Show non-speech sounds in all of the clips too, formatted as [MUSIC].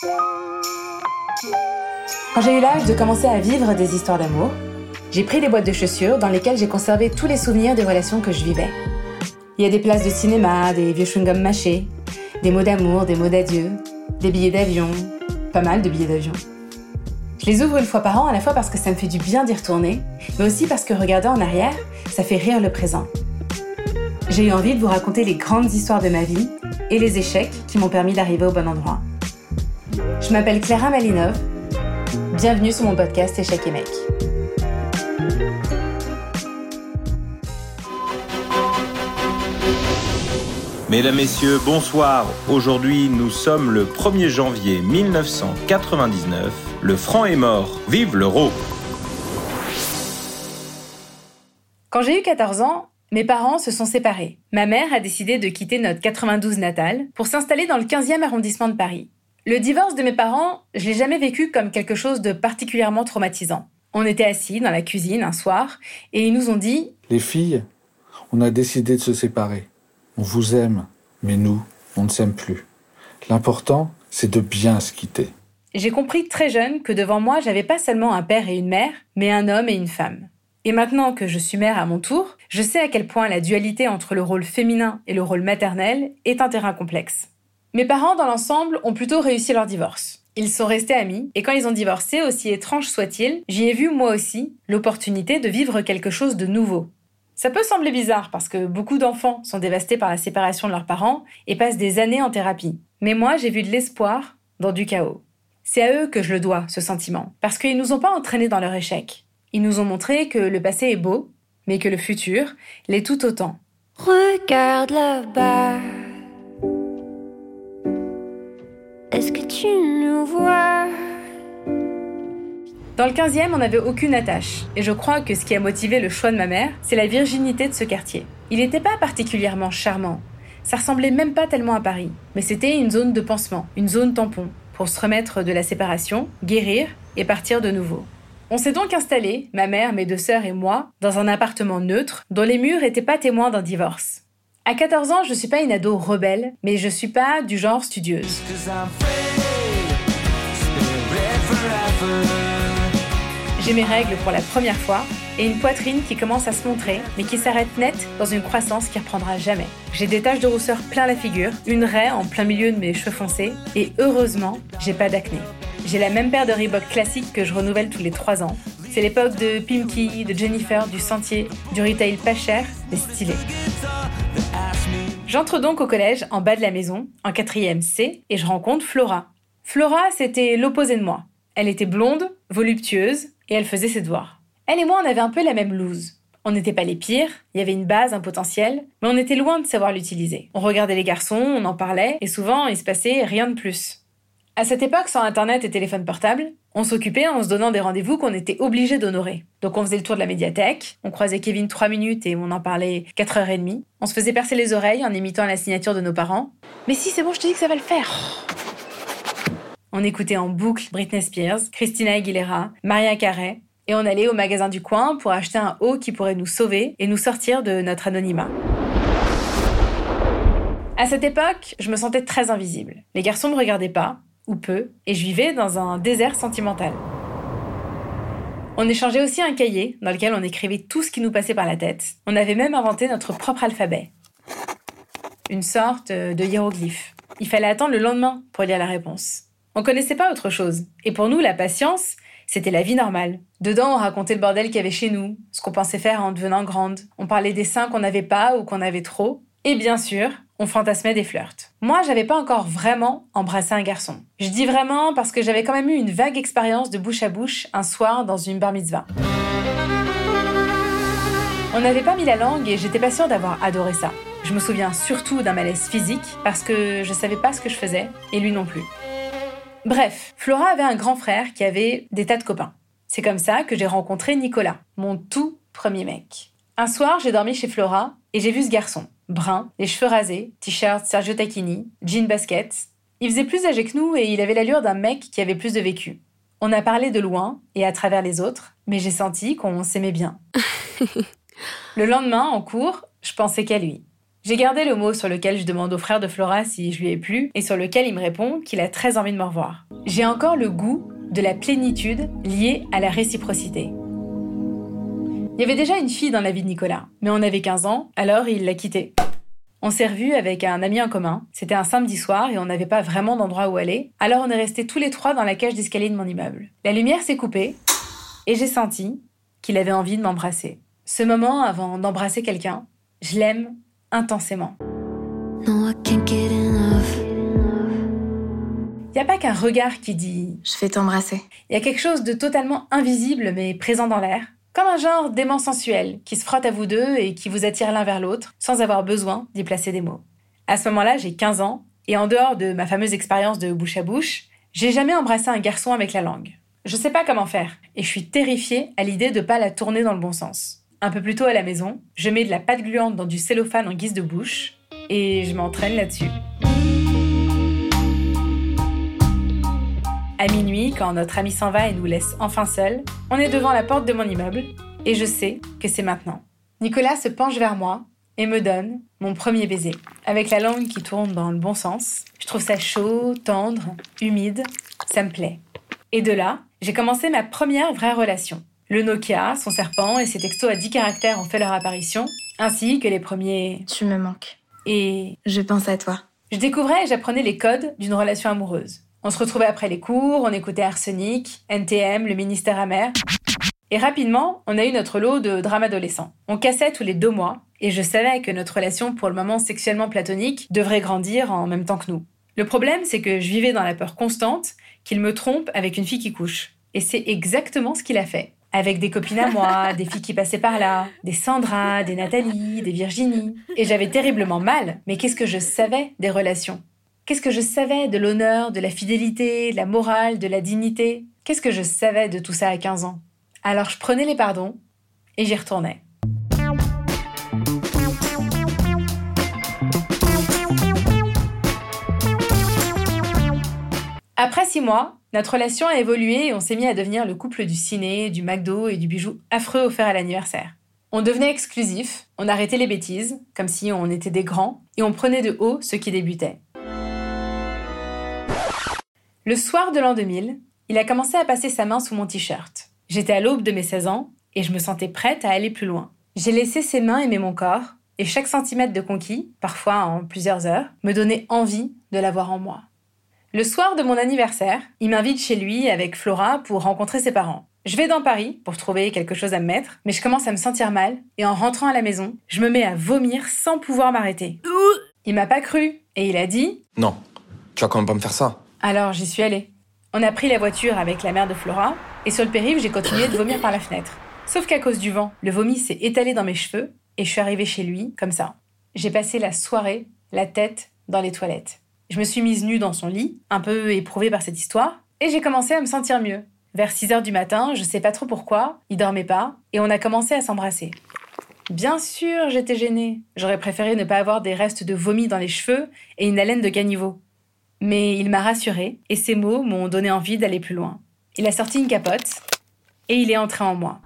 Quand j'ai eu l'âge de commencer à vivre des histoires d'amour, j'ai pris des boîtes de chaussures dans lesquelles j'ai conservé tous les souvenirs des relations que je vivais. Il y a des places de cinéma, des vieux chewing-gums mâchés, des mots d'amour, des mots d'adieu, des billets d'avion, pas mal de billets d'avion. Je les ouvre une fois par an à la fois parce que ça me fait du bien d'y retourner, mais aussi parce que regarder en arrière, ça fait rire le présent. J'ai eu envie de vous raconter les grandes histoires de ma vie et les échecs qui m'ont permis d'arriver au bon endroit. Je m'appelle Clara Malinov. Bienvenue sur mon podcast Échecs et Mecs. Mesdames, Messieurs, bonsoir. Aujourd'hui, nous sommes le 1er janvier 1999. Le franc est mort. Vive l'euro Quand j'ai eu 14 ans, mes parents se sont séparés. Ma mère a décidé de quitter notre 92 natal pour s'installer dans le 15e arrondissement de Paris. Le divorce de mes parents, je l'ai jamais vécu comme quelque chose de particulièrement traumatisant. On était assis dans la cuisine un soir et ils nous ont dit Les filles, on a décidé de se séparer. On vous aime, mais nous, on ne s'aime plus. L'important, c'est de bien se quitter. J'ai compris très jeune que devant moi, j'avais pas seulement un père et une mère, mais un homme et une femme. Et maintenant que je suis mère à mon tour, je sais à quel point la dualité entre le rôle féminin et le rôle maternel est un terrain complexe. Mes parents, dans l'ensemble, ont plutôt réussi leur divorce. Ils sont restés amis, et quand ils ont divorcé, aussi étrange soit-il, j'y ai vu moi aussi l'opportunité de vivre quelque chose de nouveau, ça peut sembler bizarre parce que beaucoup d'enfants sont dévastés par la séparation de leurs parents et passent des années en thérapie. Mais moi, j'ai vu de l'espoir dans du chaos. C'est à eux que je le dois, ce sentiment, parce qu'ils nous ont pas entraînés dans leur échec. Ils nous ont montré que le passé est beau, mais que le futur l'est tout autant. Regarde là-bas. Est-ce que tu nous vois? Dans le 15e, on n'avait aucune attache, et je crois que ce qui a motivé le choix de ma mère, c'est la virginité de ce quartier. Il n'était pas particulièrement charmant, ça ressemblait même pas tellement à Paris, mais c'était une zone de pansement, une zone tampon, pour se remettre de la séparation, guérir et partir de nouveau. On s'est donc installé, ma mère, mes deux sœurs et moi, dans un appartement neutre dont les murs n'étaient pas témoins d'un divorce. À 14 ans, je suis pas une ado rebelle, mais je suis pas du genre studieuse. J'ai mes règles pour la première fois et une poitrine qui commence à se montrer, mais qui s'arrête net dans une croissance qui reprendra jamais. J'ai des taches de rousseur plein la figure, une raie en plein milieu de mes cheveux foncés, et heureusement, j'ai pas d'acné. J'ai la même paire de Reebok classiques que je renouvelle tous les 3 ans. C'est l'époque de Pimki, de Jennifer, du Sentier, du retail pas cher, mais stylé. J'entre donc au collège en bas de la maison, en 4 C, et je rencontre Flora. Flora, c'était l'opposé de moi. Elle était blonde, voluptueuse, et elle faisait ses devoirs. Elle et moi, on avait un peu la même loose. On n'était pas les pires, il y avait une base, un potentiel, mais on était loin de savoir l'utiliser. On regardait les garçons, on en parlait, et souvent il se passait rien de plus. À cette époque, sans internet et téléphone portable, on s'occupait en se donnant des rendez-vous qu'on était obligé d'honorer. Donc on faisait le tour de la médiathèque, on croisait Kevin 3 minutes et on en parlait 4 heures et demie. On se faisait percer les oreilles en imitant la signature de nos parents. Mais si, c'est bon, je te dis que ça va le faire. On écoutait en boucle Britney Spears, Christina Aguilera, Maria Carey, et on allait au magasin du coin pour acheter un haut qui pourrait nous sauver et nous sortir de notre anonymat. À cette époque, je me sentais très invisible. Les garçons me regardaient pas, ou peu, et je vivais dans un désert sentimental. On échangeait aussi un cahier dans lequel on écrivait tout ce qui nous passait par la tête. On avait même inventé notre propre alphabet. Une sorte de hiéroglyphe. Il fallait attendre le lendemain pour lire la réponse. On connaissait pas autre chose. Et pour nous, la patience, c'était la vie normale. Dedans, on racontait le bordel qu'il y avait chez nous, ce qu'on pensait faire en devenant grande. On parlait des seins qu'on n'avait pas ou qu'on avait trop. Et bien sûr, on fantasmait des flirts. Moi, j'avais pas encore vraiment embrassé un garçon. Je dis vraiment parce que j'avais quand même eu une vague expérience de bouche à bouche un soir dans une bar mitzvah. On n'avait pas mis la langue et j'étais pas sûre d'avoir adoré ça. Je me souviens surtout d'un malaise physique parce que je savais pas ce que je faisais et lui non plus. Bref, Flora avait un grand frère qui avait des tas de copains. C'est comme ça que j'ai rencontré Nicolas, mon tout premier mec. Un soir, j'ai dormi chez Flora et j'ai vu ce garçon. Brun, les cheveux rasés, t-shirt Sergio Tacchini, jean basket. Il faisait plus âgé que nous et il avait l'allure d'un mec qui avait plus de vécu. On a parlé de loin et à travers les autres, mais j'ai senti qu'on s'aimait bien. [LAUGHS] Le lendemain, en cours, je pensais qu'à lui. J'ai gardé le mot sur lequel je demande au frère de Flora si je lui ai plu et sur lequel il me répond qu'il a très envie de me revoir. J'ai encore le goût de la plénitude liée à la réciprocité. Il y avait déjà une fille dans la vie de Nicolas, mais on avait 15 ans, alors il l'a quittée. On s'est revus avec un ami en commun. C'était un samedi soir et on n'avait pas vraiment d'endroit où aller, alors on est restés tous les trois dans la cage d'escalier de mon immeuble. La lumière s'est coupée et j'ai senti qu'il avait envie de m'embrasser. Ce moment avant d'embrasser quelqu'un, je l'aime intensément. Il n'y a pas qu'un regard qui dit ⁇ Je vais t'embrasser ⁇ Il y a quelque chose de totalement invisible mais présent dans l'air, comme un genre d'aimant sensuel qui se frotte à vous deux et qui vous attire l'un vers l'autre sans avoir besoin d'y placer des mots. À ce moment-là, j'ai 15 ans et en dehors de ma fameuse expérience de bouche à bouche, j'ai jamais embrassé un garçon avec la langue. Je sais pas comment faire et je suis terrifiée à l'idée de pas la tourner dans le bon sens. Un peu plus tôt à la maison, je mets de la pâte gluante dans du cellophane en guise de bouche et je m'entraîne là-dessus. À minuit, quand notre ami s'en va et nous laisse enfin seuls, on est devant la porte de mon immeuble et je sais que c'est maintenant. Nicolas se penche vers moi et me donne mon premier baiser. Avec la langue qui tourne dans le bon sens, je trouve ça chaud, tendre, humide, ça me plaît. Et de là, j'ai commencé ma première vraie relation. Le Nokia, son serpent et ses textos à 10 caractères ont fait leur apparition, ainsi que les premiers Tu me manques. et Je pense à toi. je découvrais et j'apprenais les codes d'une relation amoureuse. On se retrouvait après les cours, on écoutait Arsenic, NTM, le ministère amer. Et rapidement, on a eu notre lot de drames adolescents. On cassait tous les deux mois, et je savais que notre relation, pour le moment sexuellement platonique, devrait grandir en même temps que nous. Le problème, c'est que je vivais dans la peur constante qu'il me trompe avec une fille qui couche. Et c'est exactement ce qu'il a fait. Avec des copines à moi, [LAUGHS] des filles qui passaient par là, des Sandra, des Nathalie, des Virginie. Et j'avais terriblement mal, mais qu'est-ce que je savais des relations? Qu'est-ce que je savais de l'honneur, de la fidélité, de la morale, de la dignité? Qu'est-ce que je savais de tout ça à 15 ans? Alors je prenais les pardons et j'y retournais. Après six mois, notre relation a évolué et on s'est mis à devenir le couple du ciné, du McDo et du bijou affreux offert à l'anniversaire. On devenait exclusif, on arrêtait les bêtises, comme si on était des grands, et on prenait de haut ceux qui débutaient. Le soir de l'an 2000, il a commencé à passer sa main sous mon t-shirt. J'étais à l'aube de mes 16 ans et je me sentais prête à aller plus loin. J'ai laissé ses mains aimer mon corps et chaque centimètre de conquis, parfois en plusieurs heures, me donnait envie de l'avoir en moi. Le soir de mon anniversaire, il m'invite chez lui avec Flora pour rencontrer ses parents. Je vais dans Paris pour trouver quelque chose à me mettre, mais je commence à me sentir mal et en rentrant à la maison, je me mets à vomir sans pouvoir m'arrêter. Il m'a pas cru et il a dit Non, tu vas quand même pas me faire ça. Alors j'y suis allée. On a pris la voiture avec la mère de Flora, et sur le périph', j'ai continué de vomir par la fenêtre. Sauf qu'à cause du vent, le vomi s'est étalé dans mes cheveux, et je suis arrivée chez lui, comme ça. J'ai passé la soirée, la tête dans les toilettes. Je me suis mise nue dans son lit, un peu éprouvée par cette histoire, et j'ai commencé à me sentir mieux. Vers 6 heures du matin, je sais pas trop pourquoi, il dormait pas, et on a commencé à s'embrasser. Bien sûr, j'étais gênée. J'aurais préféré ne pas avoir des restes de vomi dans les cheveux et une haleine de caniveau. Mais il m'a rassurée et ses mots m'ont donné envie d'aller plus loin. Il a sorti une capote et il est entré en moi.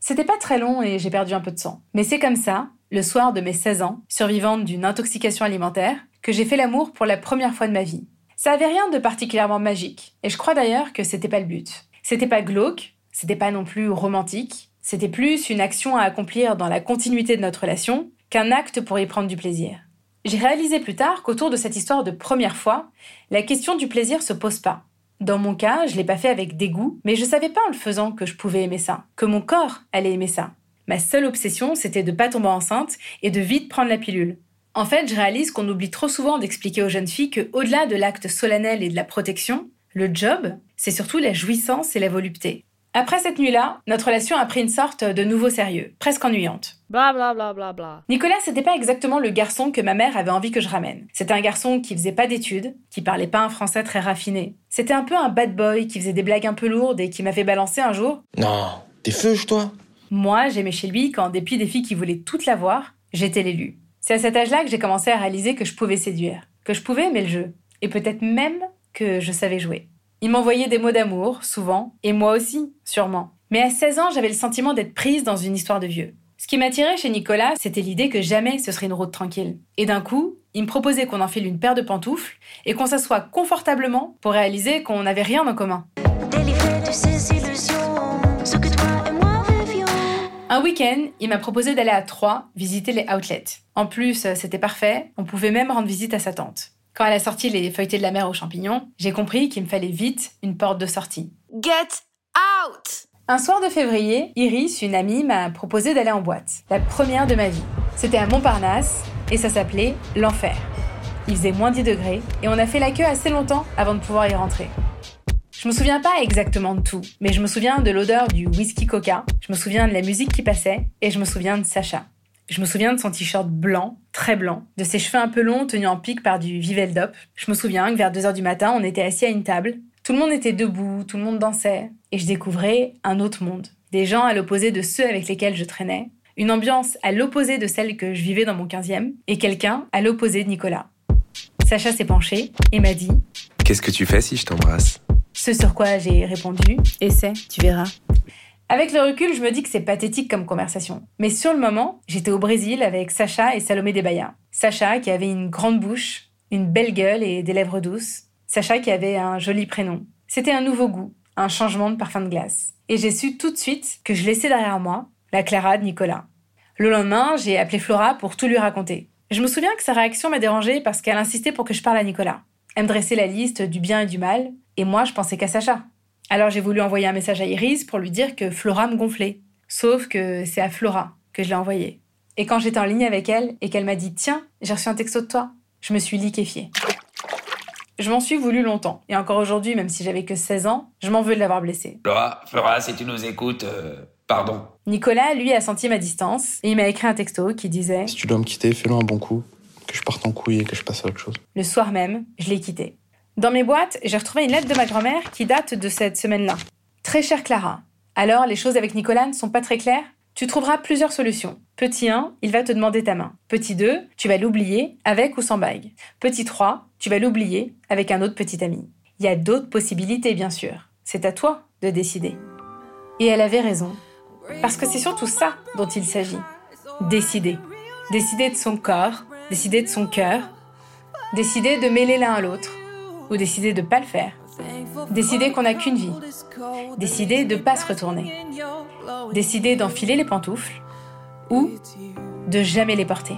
C'était pas très long et j'ai perdu un peu de sang. Mais c'est comme ça, le soir de mes 16 ans, survivante d'une intoxication alimentaire, que j'ai fait l'amour pour la première fois de ma vie. Ça avait rien de particulièrement magique et je crois d'ailleurs que c'était pas le but. C'était pas glauque, c'était pas non plus romantique, c'était plus une action à accomplir dans la continuité de notre relation qu'un acte pour y prendre du plaisir. J'ai réalisé plus tard qu'autour de cette histoire de première fois, la question du plaisir se pose pas. Dans mon cas, je l'ai pas fait avec dégoût, mais je savais pas en le faisant que je pouvais aimer ça, que mon corps allait aimer ça. Ma seule obsession, c'était de pas tomber enceinte et de vite prendre la pilule. En fait, je réalise qu'on oublie trop souvent d'expliquer aux jeunes filles que, au-delà de l'acte solennel et de la protection, le job, c'est surtout la jouissance et la volupté. Après cette nuit-là, notre relation a pris une sorte de nouveau sérieux, presque ennuyante. Bla bla bla bla bla. Nicolas, c'était pas exactement le garçon que ma mère avait envie que je ramène. C'était un garçon qui faisait pas d'études, qui parlait pas un français très raffiné. C'était un peu un bad boy qui faisait des blagues un peu lourdes et qui m'avait balancé un jour. Non, t'es feuge, toi Moi, j'aimais chez lui qu'en dépit des filles qui voulaient toutes l'avoir, j'étais l'élu. C'est à cet âge-là que j'ai commencé à réaliser que je pouvais séduire, que je pouvais aimer le jeu, et peut-être même que je savais jouer. Il m'envoyait des mots d'amour, souvent, et moi aussi, sûrement. Mais à 16 ans, j'avais le sentiment d'être prise dans une histoire de vieux. Ce qui m'attirait chez Nicolas, c'était l'idée que jamais ce serait une route tranquille. Et d'un coup, il me proposait qu'on enfile une paire de pantoufles et qu'on s'assoie confortablement pour réaliser qu'on n'avait rien en commun. Un week-end, il m'a proposé d'aller à Troyes visiter les outlets. En plus, c'était parfait, on pouvait même rendre visite à sa tante. Quand elle a sorti les feuilletés de la mer aux champignons, j'ai compris qu'il me fallait vite une porte de sortie. Get out Un soir de février, Iris, une amie, m'a proposé d'aller en boîte. La première de ma vie. C'était à Montparnasse et ça s'appelait l'Enfer. Il faisait moins 10 degrés et on a fait la queue assez longtemps avant de pouvoir y rentrer. Je me souviens pas exactement de tout, mais je me souviens de l'odeur du whisky coca, je me souviens de la musique qui passait et je me souviens de Sacha. Je me souviens de son t-shirt blanc, très blanc, de ses cheveux un peu longs tenus en pique par du Viveldop. Je me souviens que vers 2h du matin, on était assis à une table. Tout le monde était debout, tout le monde dansait. Et je découvrais un autre monde. Des gens à l'opposé de ceux avec lesquels je traînais. Une ambiance à l'opposé de celle que je vivais dans mon 15e. Et quelqu'un à l'opposé de Nicolas. Sacha s'est penché et m'a dit Qu'est-ce que tu fais si je t'embrasse Ce sur quoi j'ai répondu Essaie, tu verras. Avec le recul, je me dis que c'est pathétique comme conversation. Mais sur le moment, j'étais au Brésil avec Sacha et Salomé Desbaya. Sacha qui avait une grande bouche, une belle gueule et des lèvres douces. Sacha qui avait un joli prénom. C'était un nouveau goût, un changement de parfum de glace. Et j'ai su tout de suite que je laissais derrière moi la Clara de Nicolas. Le lendemain, j'ai appelé Flora pour tout lui raconter. Je me souviens que sa réaction m'a dérangée parce qu'elle insistait pour que je parle à Nicolas. Elle me dressait la liste du bien et du mal, et moi je pensais qu'à Sacha. Alors j'ai voulu envoyer un message à Iris pour lui dire que Flora me gonflait. Sauf que c'est à Flora que je l'ai envoyé. Et quand j'étais en ligne avec elle et qu'elle m'a dit Tiens, j'ai reçu un texto de toi, je me suis liquéfiée. Je m'en suis voulu longtemps. Et encore aujourd'hui, même si j'avais que 16 ans, je m'en veux de l'avoir blessée. Flora, Flora, si tu nous écoutes, euh, pardon. Nicolas, lui, a senti ma distance et il m'a écrit un texto qui disait Si tu dois me quitter, fais-le un bon coup. Que je parte en couille et que je passe à autre chose. Le soir même, je l'ai quitté. Dans mes boîtes, j'ai retrouvé une lettre de ma grand-mère qui date de cette semaine-là. Très chère Clara. Alors, les choses avec Nicolas ne sont pas très claires? Tu trouveras plusieurs solutions. Petit 1, il va te demander ta main. Petit 2, tu vas l'oublier avec ou sans bague. Petit 3, tu vas l'oublier avec un autre petit ami. Il y a d'autres possibilités, bien sûr. C'est à toi de décider. Et elle avait raison. Parce que c'est surtout ça dont il s'agit. Décider. Décider de son corps, décider de son cœur, décider de mêler l'un à l'autre, ou décider de pas le faire. Décider qu'on n'a qu'une vie. Décider de pas se retourner. Décider d'enfiler les pantoufles ou de jamais les porter.